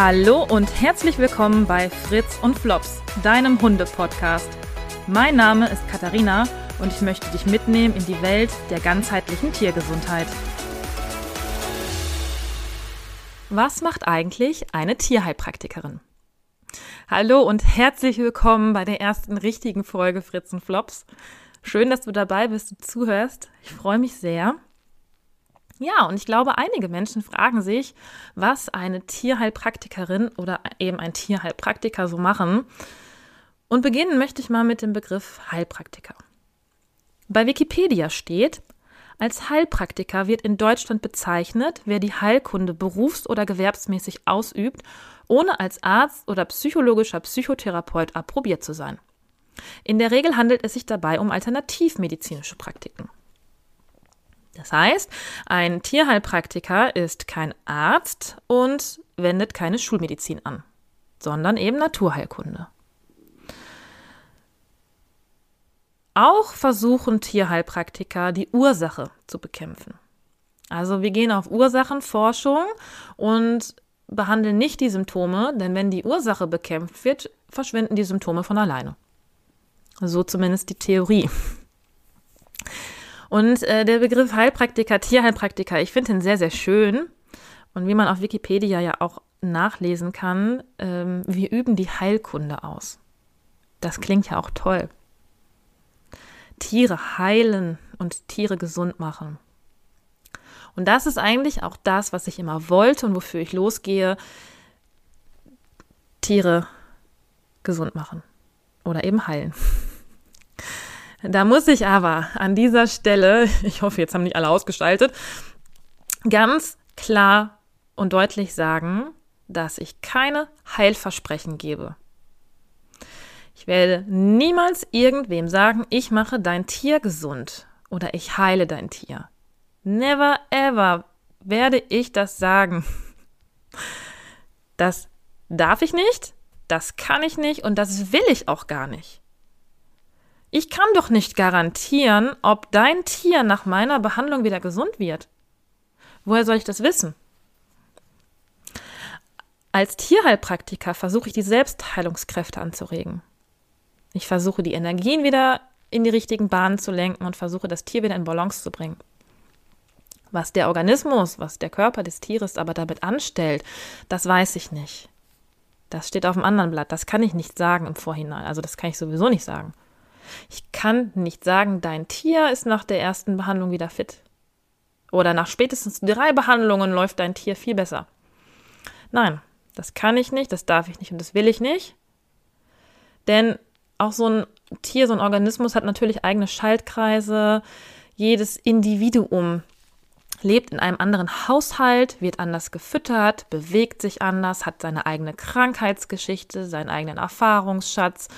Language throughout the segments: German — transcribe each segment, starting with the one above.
Hallo und herzlich willkommen bei Fritz und Flops, deinem Hunde-Podcast. Mein Name ist Katharina und ich möchte dich mitnehmen in die Welt der ganzheitlichen Tiergesundheit. Was macht eigentlich eine Tierheilpraktikerin? Hallo und herzlich willkommen bei der ersten richtigen Folge Fritz und Flops. Schön, dass du dabei bist und zuhörst. Ich freue mich sehr. Ja, und ich glaube, einige Menschen fragen sich, was eine Tierheilpraktikerin oder eben ein Tierheilpraktiker so machen. Und beginnen möchte ich mal mit dem Begriff Heilpraktiker. Bei Wikipedia steht, als Heilpraktiker wird in Deutschland bezeichnet, wer die Heilkunde berufs- oder gewerbsmäßig ausübt, ohne als Arzt oder psychologischer Psychotherapeut approbiert zu sein. In der Regel handelt es sich dabei um alternativmedizinische Praktiken. Das heißt, ein Tierheilpraktiker ist kein Arzt und wendet keine Schulmedizin an, sondern eben Naturheilkunde. Auch versuchen Tierheilpraktiker die Ursache zu bekämpfen. Also wir gehen auf Ursachenforschung und behandeln nicht die Symptome, denn wenn die Ursache bekämpft wird, verschwinden die Symptome von alleine. So zumindest die Theorie. Und äh, der Begriff Heilpraktiker, Tierheilpraktiker, ich finde ihn sehr, sehr schön. Und wie man auf Wikipedia ja auch nachlesen kann, ähm, wir üben die Heilkunde aus. Das klingt ja auch toll. Tiere heilen und Tiere gesund machen. Und das ist eigentlich auch das, was ich immer wollte und wofür ich losgehe. Tiere gesund machen oder eben heilen. Da muss ich aber an dieser Stelle, ich hoffe, jetzt haben nicht alle ausgestaltet, ganz klar und deutlich sagen, dass ich keine Heilversprechen gebe. Ich werde niemals irgendwem sagen, ich mache dein Tier gesund oder ich heile dein Tier. Never ever werde ich das sagen. Das darf ich nicht, das kann ich nicht und das will ich auch gar nicht. Ich kann doch nicht garantieren, ob dein Tier nach meiner Behandlung wieder gesund wird. Woher soll ich das wissen? Als Tierheilpraktiker versuche ich die Selbstheilungskräfte anzuregen. Ich versuche die Energien wieder in die richtigen Bahnen zu lenken und versuche das Tier wieder in Balance zu bringen. Was der Organismus, was der Körper des Tieres aber damit anstellt, das weiß ich nicht. Das steht auf dem anderen Blatt. Das kann ich nicht sagen im Vorhinein. Also das kann ich sowieso nicht sagen. Ich kann nicht sagen, dein Tier ist nach der ersten Behandlung wieder fit. Oder nach spätestens drei Behandlungen läuft dein Tier viel besser. Nein, das kann ich nicht, das darf ich nicht und das will ich nicht. Denn auch so ein Tier, so ein Organismus hat natürlich eigene Schaltkreise. Jedes Individuum lebt in einem anderen Haushalt, wird anders gefüttert, bewegt sich anders, hat seine eigene Krankheitsgeschichte, seinen eigenen Erfahrungsschatz,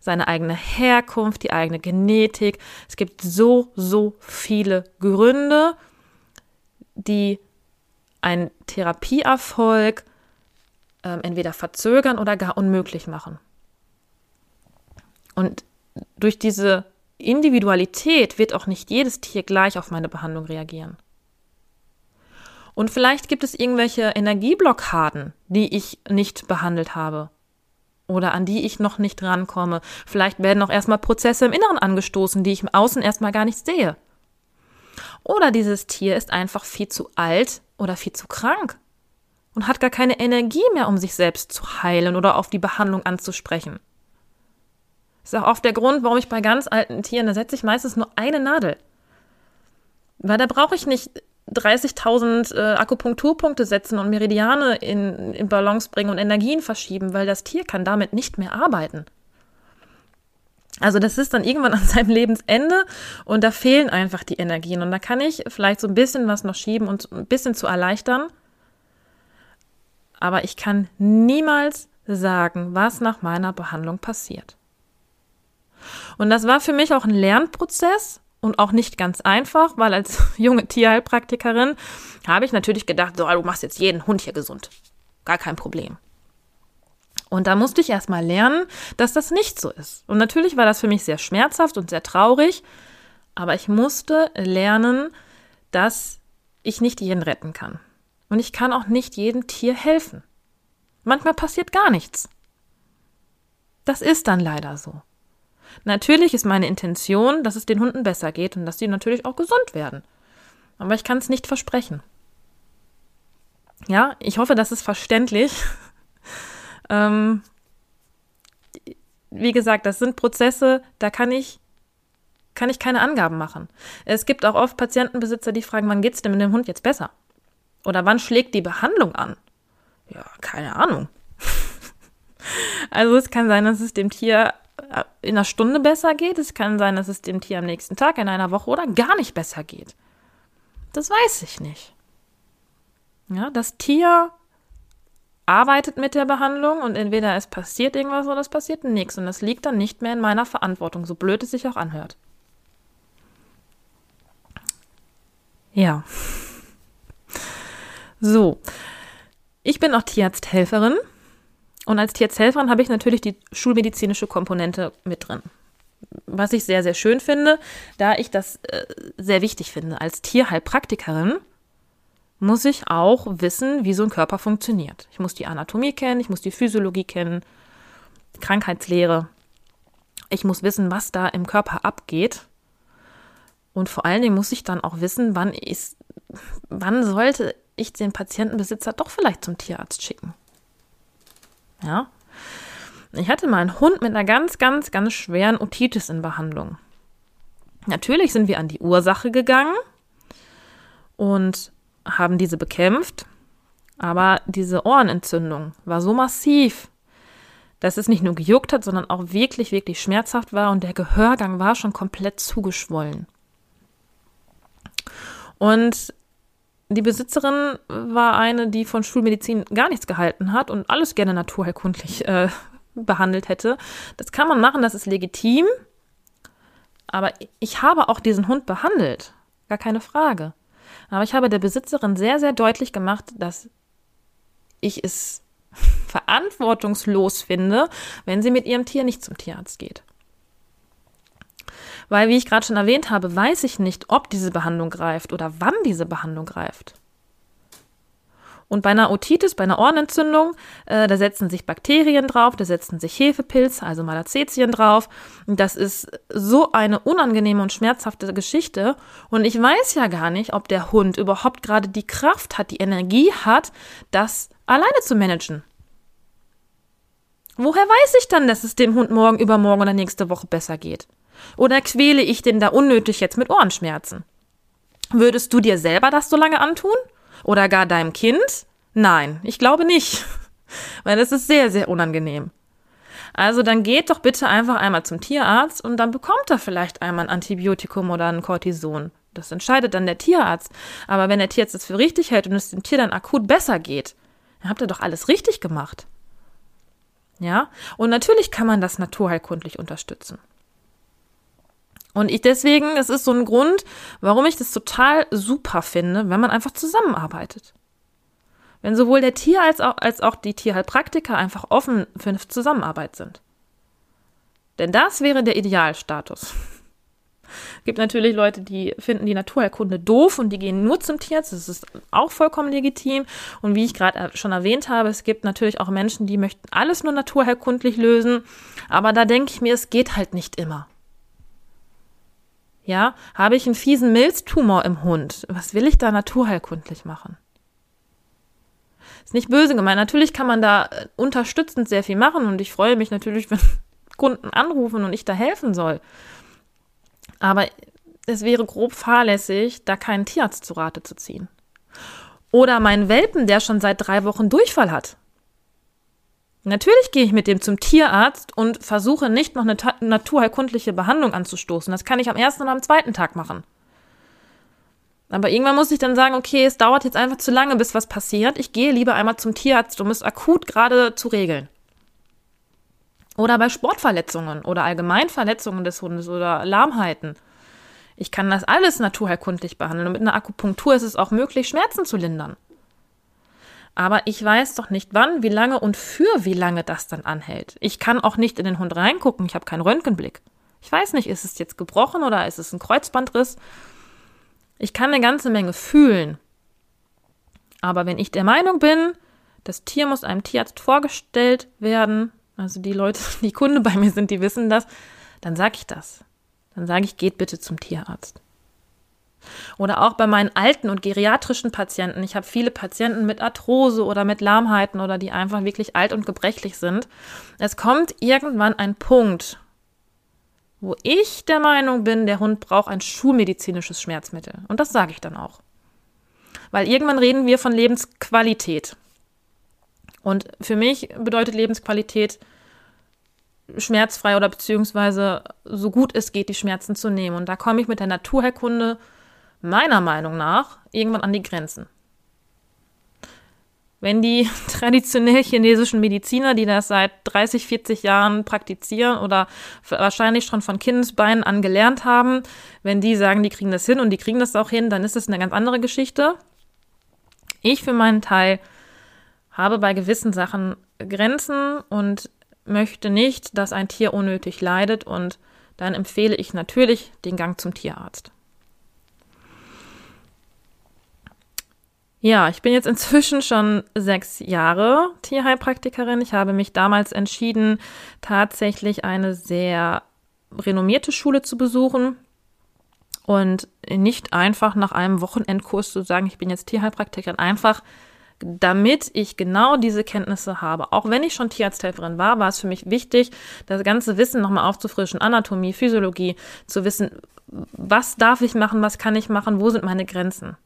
seine eigene Herkunft, die eigene Genetik. Es gibt so, so viele Gründe, die einen Therapieerfolg ähm, entweder verzögern oder gar unmöglich machen. Und durch diese Individualität wird auch nicht jedes Tier gleich auf meine Behandlung reagieren. Und vielleicht gibt es irgendwelche Energieblockaden, die ich nicht behandelt habe oder an die ich noch nicht rankomme. Vielleicht werden auch erstmal Prozesse im Inneren angestoßen, die ich im Außen erstmal gar nicht sehe. Oder dieses Tier ist einfach viel zu alt oder viel zu krank und hat gar keine Energie mehr, um sich selbst zu heilen oder auf die Behandlung anzusprechen. Das ist auch oft der Grund, warum ich bei ganz alten Tieren, da setze ich meistens nur eine Nadel. Weil da brauche ich nicht 30.000 äh, Akupunkturpunkte setzen und Meridiane in, in Balance bringen und Energien verschieben, weil das Tier kann damit nicht mehr arbeiten. Also das ist dann irgendwann an seinem Lebensende und da fehlen einfach die Energien und da kann ich vielleicht so ein bisschen was noch schieben und ein bisschen zu erleichtern. Aber ich kann niemals sagen, was nach meiner Behandlung passiert. Und das war für mich auch ein Lernprozess, und auch nicht ganz einfach, weil als junge Tierheilpraktikerin habe ich natürlich gedacht, so, du machst jetzt jeden Hund hier gesund. Gar kein Problem. Und da musste ich erstmal lernen, dass das nicht so ist. Und natürlich war das für mich sehr schmerzhaft und sehr traurig, aber ich musste lernen, dass ich nicht jeden retten kann. Und ich kann auch nicht jedem Tier helfen. Manchmal passiert gar nichts. Das ist dann leider so. Natürlich ist meine Intention, dass es den Hunden besser geht und dass sie natürlich auch gesund werden. Aber ich kann es nicht versprechen. Ja, ich hoffe, das ist verständlich. ähm, wie gesagt, das sind Prozesse, da kann ich, kann ich keine Angaben machen. Es gibt auch oft Patientenbesitzer, die fragen, wann geht es denn mit dem Hund jetzt besser? Oder wann schlägt die Behandlung an? Ja, keine Ahnung. also es kann sein, dass es dem Tier in einer Stunde besser geht. Es kann sein, dass es dem Tier am nächsten Tag, in einer Woche oder gar nicht besser geht. Das weiß ich nicht. Ja, das Tier arbeitet mit der Behandlung und entweder es passiert irgendwas oder es passiert nichts. Und das liegt dann nicht mehr in meiner Verantwortung, so blöd es sich auch anhört. Ja. So. Ich bin auch Tierarzthelferin. Und als Tierarzthelferin habe ich natürlich die schulmedizinische Komponente mit drin. Was ich sehr, sehr schön finde, da ich das äh, sehr wichtig finde. Als Tierheilpraktikerin muss ich auch wissen, wie so ein Körper funktioniert. Ich muss die Anatomie kennen, ich muss die Physiologie kennen, Krankheitslehre. Ich muss wissen, was da im Körper abgeht. Und vor allen Dingen muss ich dann auch wissen, wann, ist, wann sollte ich den Patientenbesitzer doch vielleicht zum Tierarzt schicken. Ja. Ich hatte mal einen Hund mit einer ganz, ganz, ganz schweren Otitis in Behandlung. Natürlich sind wir an die Ursache gegangen und haben diese bekämpft, aber diese Ohrenentzündung war so massiv, dass es nicht nur gejuckt hat, sondern auch wirklich, wirklich schmerzhaft war und der Gehörgang war schon komplett zugeschwollen. Und die Besitzerin war eine, die von Schulmedizin gar nichts gehalten hat und alles gerne naturheilkundlich äh, behandelt hätte. Das kann man machen, das ist legitim. Aber ich habe auch diesen Hund behandelt. Gar keine Frage. Aber ich habe der Besitzerin sehr, sehr deutlich gemacht, dass ich es verantwortungslos finde, wenn sie mit ihrem Tier nicht zum Tierarzt geht. Weil, wie ich gerade schon erwähnt habe, weiß ich nicht, ob diese Behandlung greift oder wann diese Behandlung greift. Und bei einer Otitis, bei einer Ohrenentzündung, äh, da setzen sich Bakterien drauf, da setzen sich Hefepilz, also Malazetien drauf. Das ist so eine unangenehme und schmerzhafte Geschichte. Und ich weiß ja gar nicht, ob der Hund überhaupt gerade die Kraft hat, die Energie hat, das alleine zu managen. Woher weiß ich dann, dass es dem Hund morgen, übermorgen oder nächste Woche besser geht? Oder quäle ich den da unnötig jetzt mit Ohrenschmerzen? Würdest du dir selber das so lange antun? Oder gar deinem Kind? Nein, ich glaube nicht. Weil das ist sehr, sehr unangenehm. Also dann geht doch bitte einfach einmal zum Tierarzt und dann bekommt er vielleicht einmal ein Antibiotikum oder ein Cortison. Das entscheidet dann der Tierarzt. Aber wenn der Tierarzt das für richtig hält und es dem Tier dann akut besser geht, dann habt ihr doch alles richtig gemacht. Ja? Und natürlich kann man das naturheilkundlich unterstützen. Und ich deswegen, es ist so ein Grund, warum ich das total super finde, wenn man einfach zusammenarbeitet. Wenn sowohl der Tier als auch, als auch die Tierheilpraktiker einfach offen für eine Zusammenarbeit sind. Denn das wäre der Idealstatus. Es gibt natürlich Leute, die finden die Naturheilkunde doof und die gehen nur zum Tierarzt. Das ist auch vollkommen legitim. Und wie ich gerade schon erwähnt habe, es gibt natürlich auch Menschen, die möchten alles nur naturheilkundlich lösen. Aber da denke ich mir, es geht halt nicht immer. Ja, habe ich einen fiesen Milztumor im Hund? Was will ich da naturheilkundlich machen? Ist nicht böse gemeint. Natürlich kann man da äh, unterstützend sehr viel machen und ich freue mich natürlich, wenn Kunden anrufen und ich da helfen soll. Aber es wäre grob fahrlässig, da keinen Tierarzt zu Rate zu ziehen. Oder meinen Welpen, der schon seit drei Wochen Durchfall hat. Natürlich gehe ich mit dem zum Tierarzt und versuche nicht noch eine naturheilkundliche Behandlung anzustoßen. Das kann ich am ersten oder am zweiten Tag machen. Aber irgendwann muss ich dann sagen, okay, es dauert jetzt einfach zu lange, bis was passiert. Ich gehe lieber einmal zum Tierarzt, um es akut gerade zu regeln. Oder bei Sportverletzungen oder Allgemeinverletzungen des Hundes oder Lahmheiten. Ich kann das alles naturheilkundlich behandeln und mit einer Akupunktur ist es auch möglich, Schmerzen zu lindern. Aber ich weiß doch nicht wann, wie lange und für wie lange das dann anhält. Ich kann auch nicht in den Hund reingucken, ich habe keinen Röntgenblick. Ich weiß nicht, ist es jetzt gebrochen oder ist es ein Kreuzbandriss? Ich kann eine ganze Menge fühlen. Aber wenn ich der Meinung bin, Das Tier muss einem Tierarzt vorgestellt werden. Also die Leute, die Kunde bei mir sind, die wissen das. Dann sage ich das. Dann sage ich, geht bitte zum Tierarzt. Oder auch bei meinen alten und geriatrischen Patienten. Ich habe viele Patienten mit Arthrose oder mit Lahmheiten oder die einfach wirklich alt und gebrechlich sind. Es kommt irgendwann ein Punkt, wo ich der Meinung bin, der Hund braucht ein schulmedizinisches Schmerzmittel. Und das sage ich dann auch. Weil irgendwann reden wir von Lebensqualität. Und für mich bedeutet Lebensqualität, schmerzfrei oder beziehungsweise so gut es geht, die Schmerzen zu nehmen. Und da komme ich mit der Naturheilkunde meiner Meinung nach irgendwann an die Grenzen. Wenn die traditionell chinesischen Mediziner, die das seit 30, 40 Jahren praktizieren oder wahrscheinlich schon von Kindesbeinen an gelernt haben, wenn die sagen, die kriegen das hin und die kriegen das auch hin, dann ist das eine ganz andere Geschichte. Ich für meinen Teil habe bei gewissen Sachen Grenzen und möchte nicht, dass ein Tier unnötig leidet und dann empfehle ich natürlich den Gang zum Tierarzt. Ja, ich bin jetzt inzwischen schon sechs Jahre Tierheilpraktikerin. Ich habe mich damals entschieden, tatsächlich eine sehr renommierte Schule zu besuchen und nicht einfach nach einem Wochenendkurs zu sagen, ich bin jetzt Tierheilpraktikerin, einfach damit ich genau diese Kenntnisse habe. Auch wenn ich schon Tierarzthelferin war, war es für mich wichtig, das ganze Wissen nochmal aufzufrischen, Anatomie, Physiologie, zu wissen, was darf ich machen, was kann ich machen, wo sind meine Grenzen.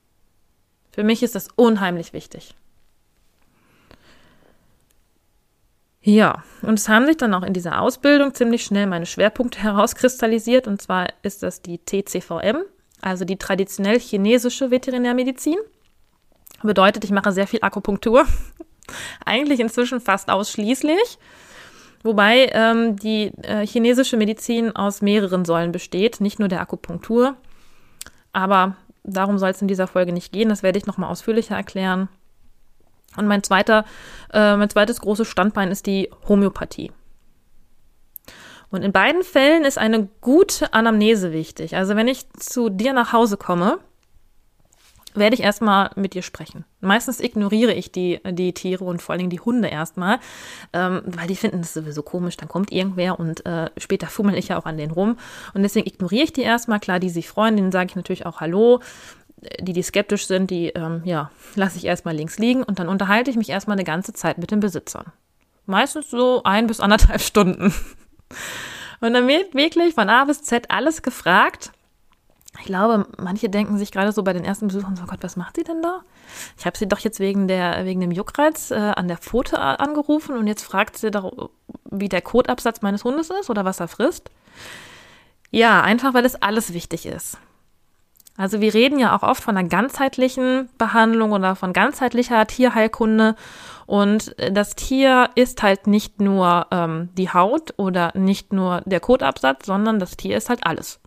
Für mich ist das unheimlich wichtig. Ja, und es haben sich dann auch in dieser Ausbildung ziemlich schnell meine Schwerpunkte herauskristallisiert. Und zwar ist das die TCVM, also die traditionell chinesische Veterinärmedizin. Bedeutet, ich mache sehr viel Akupunktur. Eigentlich inzwischen fast ausschließlich. Wobei ähm, die äh, chinesische Medizin aus mehreren Säulen besteht, nicht nur der Akupunktur. Aber darum soll es in dieser Folge nicht gehen. Das werde ich nochmal ausführlicher erklären. Und mein zweiter, äh, mein zweites großes Standbein ist die Homöopathie. Und in beiden Fällen ist eine gute Anamnese wichtig. Also wenn ich zu dir nach Hause komme, werde ich erstmal mit dir sprechen. Meistens ignoriere ich die, die Tiere und vor allen Dingen die Hunde erstmal, ähm, weil die finden das sowieso komisch. Dann kommt irgendwer und äh, später fummel ich ja auch an denen rum. Und deswegen ignoriere ich die erstmal. Klar, die sich freuen, denen sage ich natürlich auch Hallo. Die, die skeptisch sind, die, ähm, ja, lasse ich erstmal links liegen und dann unterhalte ich mich erstmal eine ganze Zeit mit den Besitzern. Meistens so ein bis anderthalb Stunden. Und dann wird wirklich von A bis Z alles gefragt ich glaube, manche denken sich gerade so bei den ersten Besuchern so, Gott, was macht sie denn da? Ich habe sie doch jetzt wegen, der, wegen dem Juckreiz äh, an der Pfote angerufen und jetzt fragt sie doch, wie der Kotabsatz meines Hundes ist oder was er frisst. Ja, einfach weil es alles wichtig ist. Also wir reden ja auch oft von einer ganzheitlichen Behandlung oder von ganzheitlicher Tierheilkunde und das Tier ist halt nicht nur ähm, die Haut oder nicht nur der Kotabsatz, sondern das Tier ist halt alles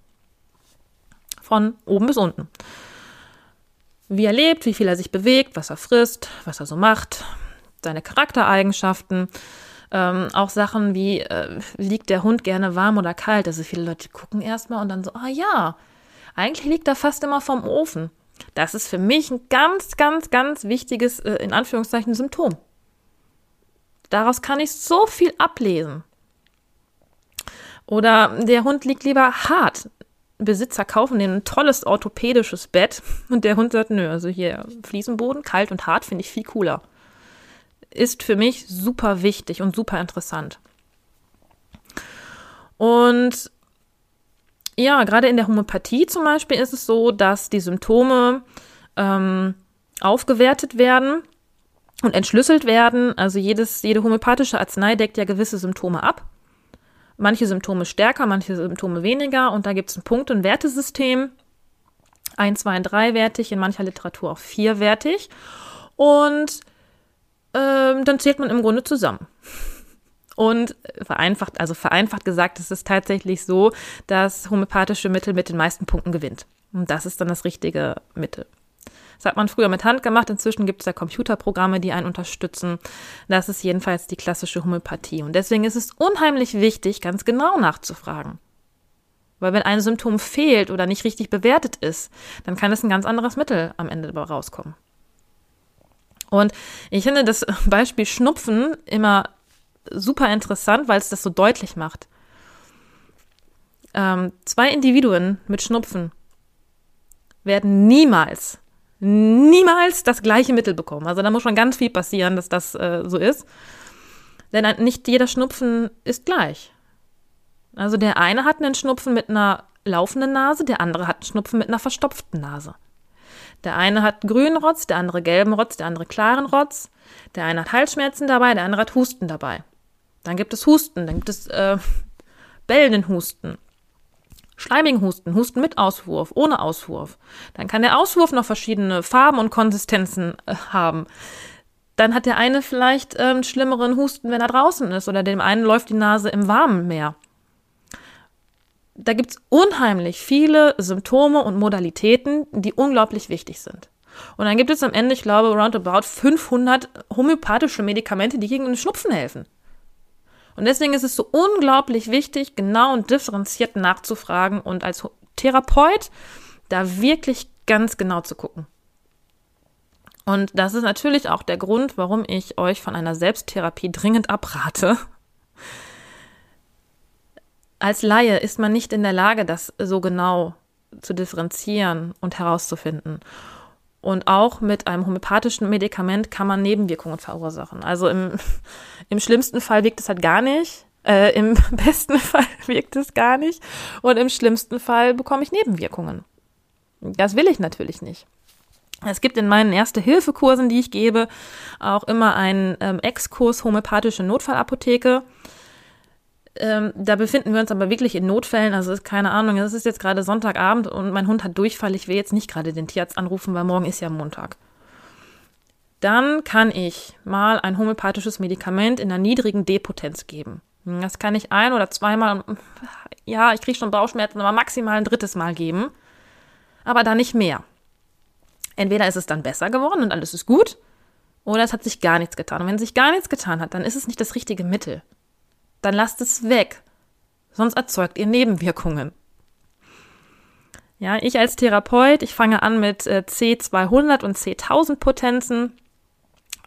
von oben bis unten. Wie er lebt, wie viel er sich bewegt, was er frisst, was er so macht, seine Charaktereigenschaften, ähm, auch Sachen wie, äh, liegt der Hund gerne warm oder kalt? Also viele Leute gucken erstmal und dann so, ah ja, eigentlich liegt er fast immer vom Ofen. Das ist für mich ein ganz, ganz, ganz wichtiges, äh, in Anführungszeichen, Symptom. Daraus kann ich so viel ablesen. Oder der Hund liegt lieber hart. Besitzer kaufen den ein tolles orthopädisches Bett und der Hund sagt, nö, also hier Fliesenboden, kalt und hart finde ich viel cooler. Ist für mich super wichtig und super interessant. Und ja, gerade in der Homöopathie zum Beispiel ist es so, dass die Symptome ähm, aufgewertet werden und entschlüsselt werden. Also jedes, jede homöopathische Arznei deckt ja gewisse Symptome ab manche Symptome stärker, manche Symptome weniger. Und da gibt es ein Punkt- und Wertesystem. Ein, zwei, dreiwertig, in mancher Literatur auch vierwertig. Und ähm, dann zählt man im Grunde zusammen. Und vereinfacht, also vereinfacht gesagt, ist es tatsächlich so, dass homöopathische Mittel mit den meisten Punkten gewinnt. Und das ist dann das richtige Mittel. Das hat man früher mit Hand gemacht. Inzwischen gibt es ja Computerprogramme, die einen unterstützen. Das ist jedenfalls die klassische Homöopathie. Und deswegen ist es unheimlich wichtig, ganz genau nachzufragen. Weil wenn ein Symptom fehlt oder nicht richtig bewertet ist, dann kann es ein ganz anderes Mittel am Ende dabei rauskommen. Und ich finde das Beispiel Schnupfen immer super interessant, weil es das so deutlich macht. Ähm, zwei Individuen mit Schnupfen werden niemals, niemals das gleiche Mittel bekommen. Also da muss schon ganz viel passieren, dass das äh, so ist. Denn nicht jeder Schnupfen ist gleich. Also der eine hat einen Schnupfen mit einer laufenden Nase, der andere hat einen Schnupfen mit einer verstopften Nase. Der eine hat grünen Rotz, der andere gelben Rotz, der andere klaren Rotz. Der eine hat Halsschmerzen dabei, der andere hat Husten dabei. Dann gibt es Husten, dann gibt es äh, bellenden Husten, schleimigen Husten, Husten mit Auswurf, ohne Auswurf. Dann kann der Auswurf noch verschiedene Farben und Konsistenzen äh, haben. Dann hat der eine vielleicht äh, einen schlimmeren Husten, wenn er draußen ist, oder dem einen läuft die Nase im Warmen mehr da gibt es unheimlich viele Symptome und Modalitäten, die unglaublich wichtig sind. Und dann gibt es am Ende, ich glaube, roundabout 500 homöopathische Medikamente, die gegen den Schnupfen helfen. Und deswegen ist es so unglaublich wichtig, genau und differenziert nachzufragen und als Therapeut da wirklich ganz genau zu gucken. Und das ist natürlich auch der Grund, warum ich euch von einer Selbsttherapie dringend abrate, als Laie ist man nicht in der Lage, das so genau zu differenzieren und herauszufinden. Und auch mit einem homöopathischen Medikament kann man Nebenwirkungen verursachen. Also im, im schlimmsten Fall wirkt es halt gar nicht. Äh, Im besten Fall wirkt es gar nicht. Und im schlimmsten Fall bekomme ich Nebenwirkungen. Das will ich natürlich nicht. Es gibt in meinen Erste-Hilfe-Kursen, die ich gebe, auch immer einen ähm, Exkurs homöopathische Notfallapotheke. Ähm, da befinden wir uns aber wirklich in Notfällen. Also ist keine Ahnung, es ist jetzt gerade Sonntagabend und mein Hund hat Durchfall. Ich will jetzt nicht gerade den Tierarzt anrufen, weil morgen ist ja Montag. Dann kann ich mal ein homöopathisches Medikament in einer niedrigen Depotenz geben. Das kann ich ein oder zweimal, ja, ich kriege schon Bauchschmerzen, aber maximal ein drittes Mal geben. Aber dann nicht mehr. Entweder ist es dann besser geworden und alles ist gut, oder es hat sich gar nichts getan. Und wenn sich gar nichts getan hat, dann ist es nicht das richtige Mittel dann lasst es weg. Sonst erzeugt ihr Nebenwirkungen. Ja, ich als Therapeut, ich fange an mit äh, C200 und C1000 Potenzen.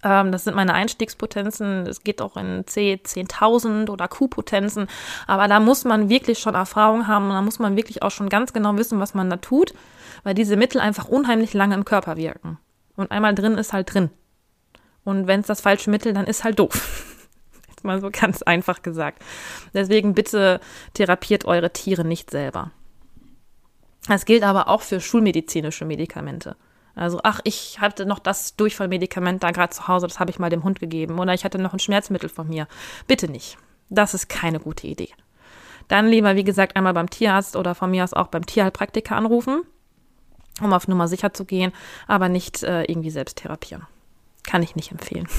Ähm, das sind meine Einstiegspotenzen. Es geht auch in C10000 oder Q-Potenzen. Aber da muss man wirklich schon Erfahrung haben und da muss man wirklich auch schon ganz genau wissen, was man da tut, weil diese Mittel einfach unheimlich lange im Körper wirken. Und einmal drin ist halt drin. Und wenn es das falsche Mittel, dann ist halt doof. mal so ganz einfach gesagt. Deswegen bitte therapiert eure Tiere nicht selber. Das gilt aber auch für schulmedizinische Medikamente. Also, ach, ich hatte noch das Durchfallmedikament da gerade zu Hause, das habe ich mal dem Hund gegeben. Oder ich hatte noch ein Schmerzmittel von mir. Bitte nicht. Das ist keine gute Idee. Dann lieber, wie gesagt, einmal beim Tierarzt oder von mir aus auch beim Tierheilpraktiker anrufen, um auf Nummer sicher zu gehen, aber nicht äh, irgendwie selbst therapieren. Kann ich nicht empfehlen.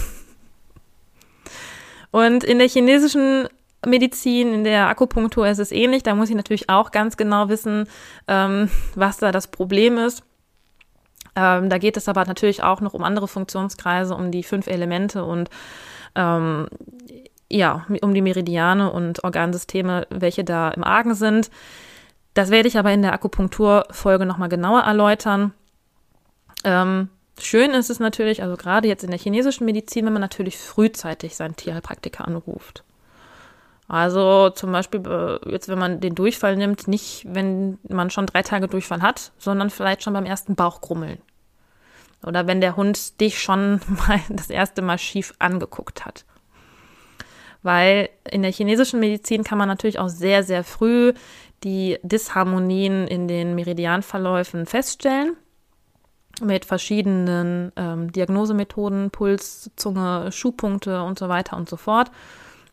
Und in der chinesischen Medizin, in der Akupunktur ist es ähnlich. Da muss ich natürlich auch ganz genau wissen, ähm, was da das Problem ist. Ähm, da geht es aber natürlich auch noch um andere Funktionskreise, um die fünf Elemente und ähm, ja, um die Meridiane und Organsysteme, welche da im Argen sind. Das werde ich aber in der Akupunkturfolge nochmal genauer erläutern. Ähm, Schön ist es natürlich, also gerade jetzt in der chinesischen Medizin, wenn man natürlich frühzeitig seinen Tierheilpraktiker anruft. Also zum Beispiel äh, jetzt, wenn man den Durchfall nimmt, nicht wenn man schon drei Tage Durchfall hat, sondern vielleicht schon beim ersten Bauchgrummeln. Oder wenn der Hund dich schon mal das erste Mal schief angeguckt hat. Weil in der chinesischen Medizin kann man natürlich auch sehr, sehr früh die Disharmonien in den Meridianverläufen feststellen mit verschiedenen ähm, Diagnosemethoden, Puls, Zunge, Schuhpunkte und so weiter und so fort.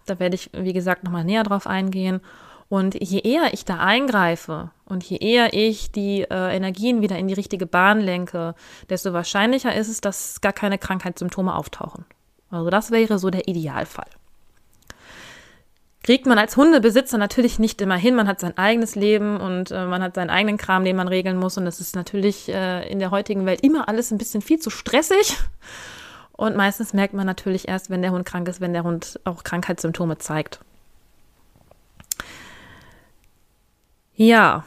Da werde ich, wie gesagt, nochmal näher drauf eingehen. Und je eher ich da eingreife und je eher ich die äh, Energien wieder in die richtige Bahn lenke, desto wahrscheinlicher ist es, dass gar keine Krankheitssymptome auftauchen. Also das wäre so der Idealfall kriegt man als Hundebesitzer natürlich nicht immer hin. Man hat sein eigenes Leben und äh, man hat seinen eigenen Kram, den man regeln muss. Und das ist natürlich äh, in der heutigen Welt immer alles ein bisschen viel zu stressig. Und meistens merkt man natürlich erst, wenn der Hund krank ist, wenn der Hund auch Krankheitssymptome zeigt. Ja,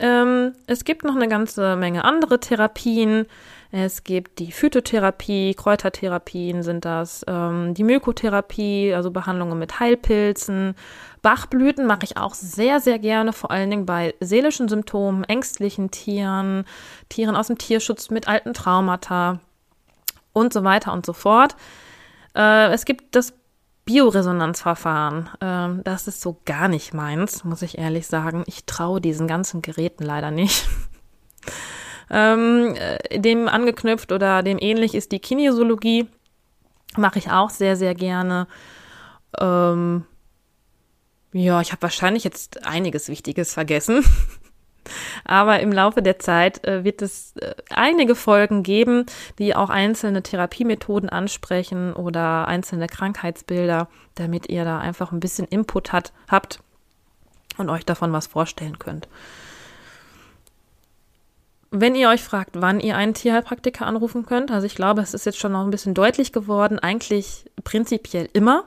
ähm, es gibt noch eine ganze Menge andere Therapien. Es gibt die Phytotherapie, Kräutertherapien sind das, ähm, die Mykotherapie, also Behandlungen mit Heilpilzen. Bachblüten mache ich auch sehr, sehr gerne, vor allen Dingen bei seelischen Symptomen, ängstlichen Tieren, Tieren aus dem Tierschutz mit alten Traumata und so weiter und so fort. Äh, es gibt das Bioresonanzverfahren. Ähm, das ist so gar nicht meins, muss ich ehrlich sagen. Ich traue diesen ganzen Geräten leider nicht. ähm, äh, dem angeknüpft oder dem ähnlich ist die Kinesiologie. Mache ich auch sehr, sehr gerne. Ähm, ja, ich habe wahrscheinlich jetzt einiges Wichtiges vergessen. Aber im Laufe der Zeit äh, wird es äh, einige Folgen geben, die auch einzelne Therapiemethoden ansprechen oder einzelne Krankheitsbilder, damit ihr da einfach ein bisschen Input hat, habt und euch davon was vorstellen könnt. Wenn ihr euch fragt, wann ihr einen Tierheilpraktiker anrufen könnt, also ich glaube, es ist jetzt schon noch ein bisschen deutlich geworden, eigentlich prinzipiell immer.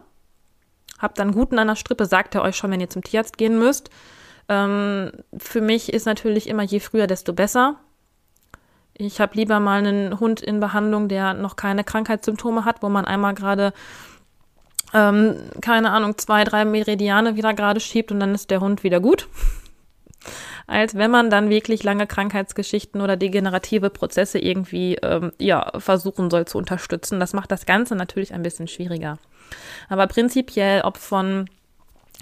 Habt dann guten an der Strippe, sagt er euch schon, wenn ihr zum Tierarzt gehen müsst. Ähm, für mich ist natürlich immer je früher, desto besser. Ich habe lieber mal einen Hund in Behandlung, der noch keine Krankheitssymptome hat, wo man einmal gerade, ähm, keine Ahnung, zwei, drei Meridiane wieder gerade schiebt und dann ist der Hund wieder gut als wenn man dann wirklich lange Krankheitsgeschichten oder degenerative Prozesse irgendwie ähm, ja, versuchen soll zu unterstützen. Das macht das Ganze natürlich ein bisschen schwieriger. Aber prinzipiell, ob von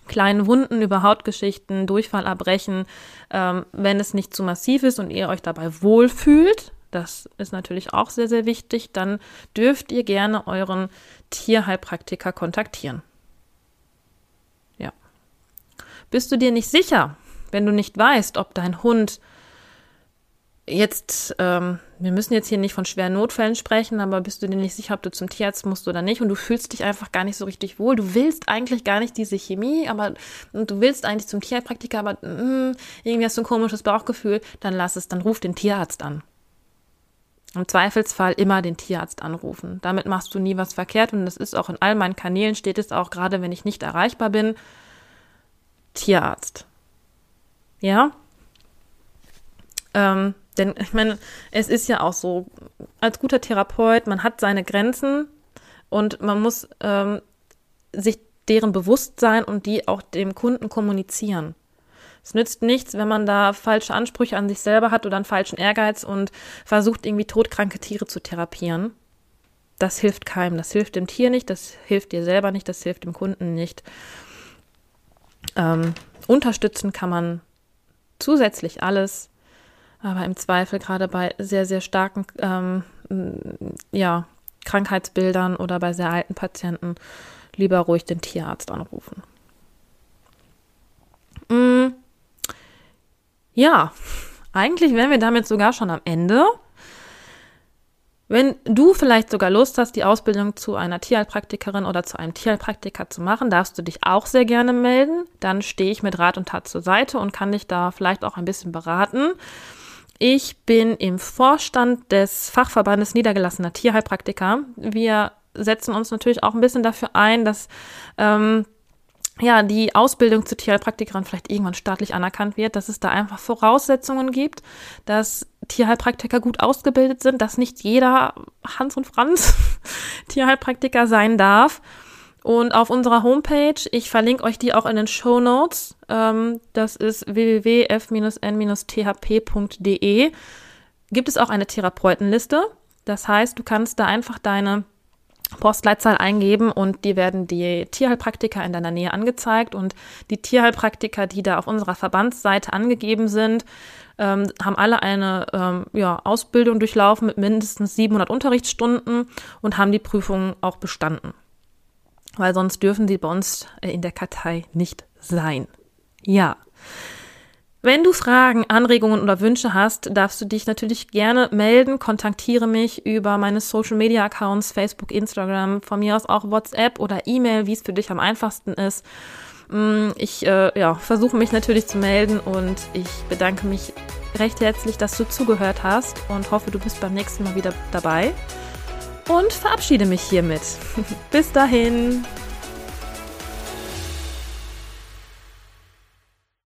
kleinen Wunden über Hautgeschichten, Durchfall erbrechen, ähm, wenn es nicht zu massiv ist und ihr euch dabei wohlfühlt, das ist natürlich auch sehr, sehr wichtig, dann dürft ihr gerne euren Tierheilpraktiker kontaktieren. Ja. Bist du dir nicht sicher, wenn du nicht weißt, ob dein Hund jetzt, ähm, wir müssen jetzt hier nicht von schweren Notfällen sprechen, aber bist du dir nicht sicher, ob du zum Tierarzt musst oder nicht und du fühlst dich einfach gar nicht so richtig wohl. Du willst eigentlich gar nicht diese Chemie, aber du willst eigentlich zum Tierpraktiker, aber mh, mm, irgendwie hast du ein komisches Bauchgefühl, dann lass es, dann ruf den Tierarzt an. Im Zweifelsfall immer den Tierarzt anrufen. Damit machst du nie was verkehrt und das ist auch in all meinen Kanälen steht es auch, gerade wenn ich nicht erreichbar bin, Tierarzt. Ja? Ähm, denn ich meine, es ist ja auch so, als guter Therapeut, man hat seine Grenzen und man muss ähm, sich deren bewusst sein und die auch dem Kunden kommunizieren. Es nützt nichts, wenn man da falsche Ansprüche an sich selber hat oder einen falschen Ehrgeiz und versucht, irgendwie todkranke Tiere zu therapieren. Das hilft keinem. Das hilft dem Tier nicht, das hilft dir selber nicht, das hilft dem Kunden nicht. Ähm, unterstützen kann man zusätzlich alles, aber im Zweifel gerade bei sehr, sehr starken ähm, ja, Krankheitsbildern oder bei sehr alten Patienten lieber ruhig den Tierarzt anrufen. Mm, ja, eigentlich wären wir damit sogar schon am Ende. Wenn du vielleicht sogar Lust hast, die Ausbildung zu einer Tierheilpraktikerin oder zu einem Tierheilpraktiker zu machen, darfst du dich auch sehr gerne melden. Dann stehe ich mit Rat und Tat zur Seite und kann dich da vielleicht auch ein bisschen beraten. Ich bin im Vorstand des Fachverbandes niedergelassener Tierheilpraktiker. Wir setzen uns natürlich auch ein bisschen dafür ein, dass ähm, ja, die Ausbildung zur Tierheilpraktikerin vielleicht irgendwann staatlich anerkannt wird, dass es da einfach Voraussetzungen gibt, dass Tierheilpraktiker gut ausgebildet sind, dass nicht jeder Hans und Franz Tierheilpraktiker sein darf. Und auf unserer Homepage, ich verlinke euch die auch in den Show Notes, ähm, das ist www.f-n-thp.de, gibt es auch eine Therapeutenliste. Das heißt, du kannst da einfach deine Postleitzahl eingeben und die werden die Tierheilpraktiker in deiner Nähe angezeigt und die Tierheilpraktiker, die da auf unserer Verbandsseite angegeben sind, ähm, haben alle eine ähm, ja, Ausbildung durchlaufen mit mindestens 700 Unterrichtsstunden und haben die Prüfung auch bestanden. Weil sonst dürfen sie bei uns äh, in der Kartei nicht sein. Ja. Wenn du Fragen, Anregungen oder Wünsche hast, darfst du dich natürlich gerne melden. Kontaktiere mich über meine Social Media Accounts, Facebook, Instagram, von mir aus auch WhatsApp oder E-Mail, wie es für dich am einfachsten ist. Mm, ich äh, ja, versuche mich natürlich zu melden und ich bedanke mich recht herzlich, dass du zugehört hast und hoffe, du bist beim nächsten Mal wieder dabei. Und verabschiede mich hiermit. Bis dahin.